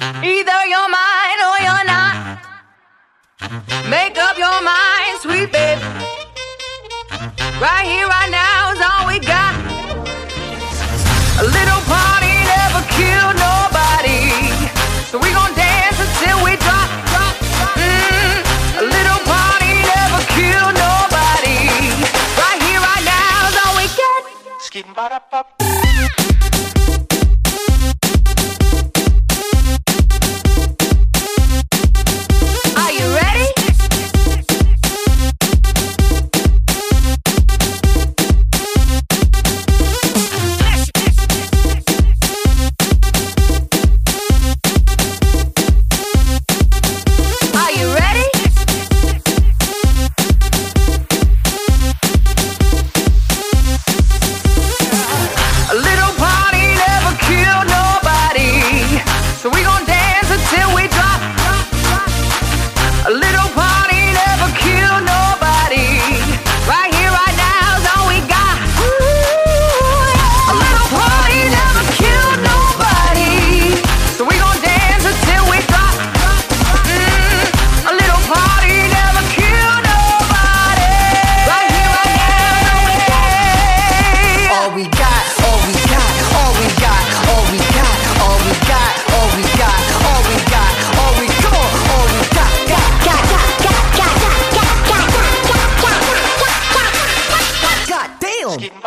Either you're mine or you're not. Make up your mind, sweet baby. Right here, right now is all we got. A little party never killed nobody. So we gon' dance until we drop, drop, drop. Mm, a little party never killed nobody. Right here, right now is all we get.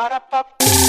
para, para.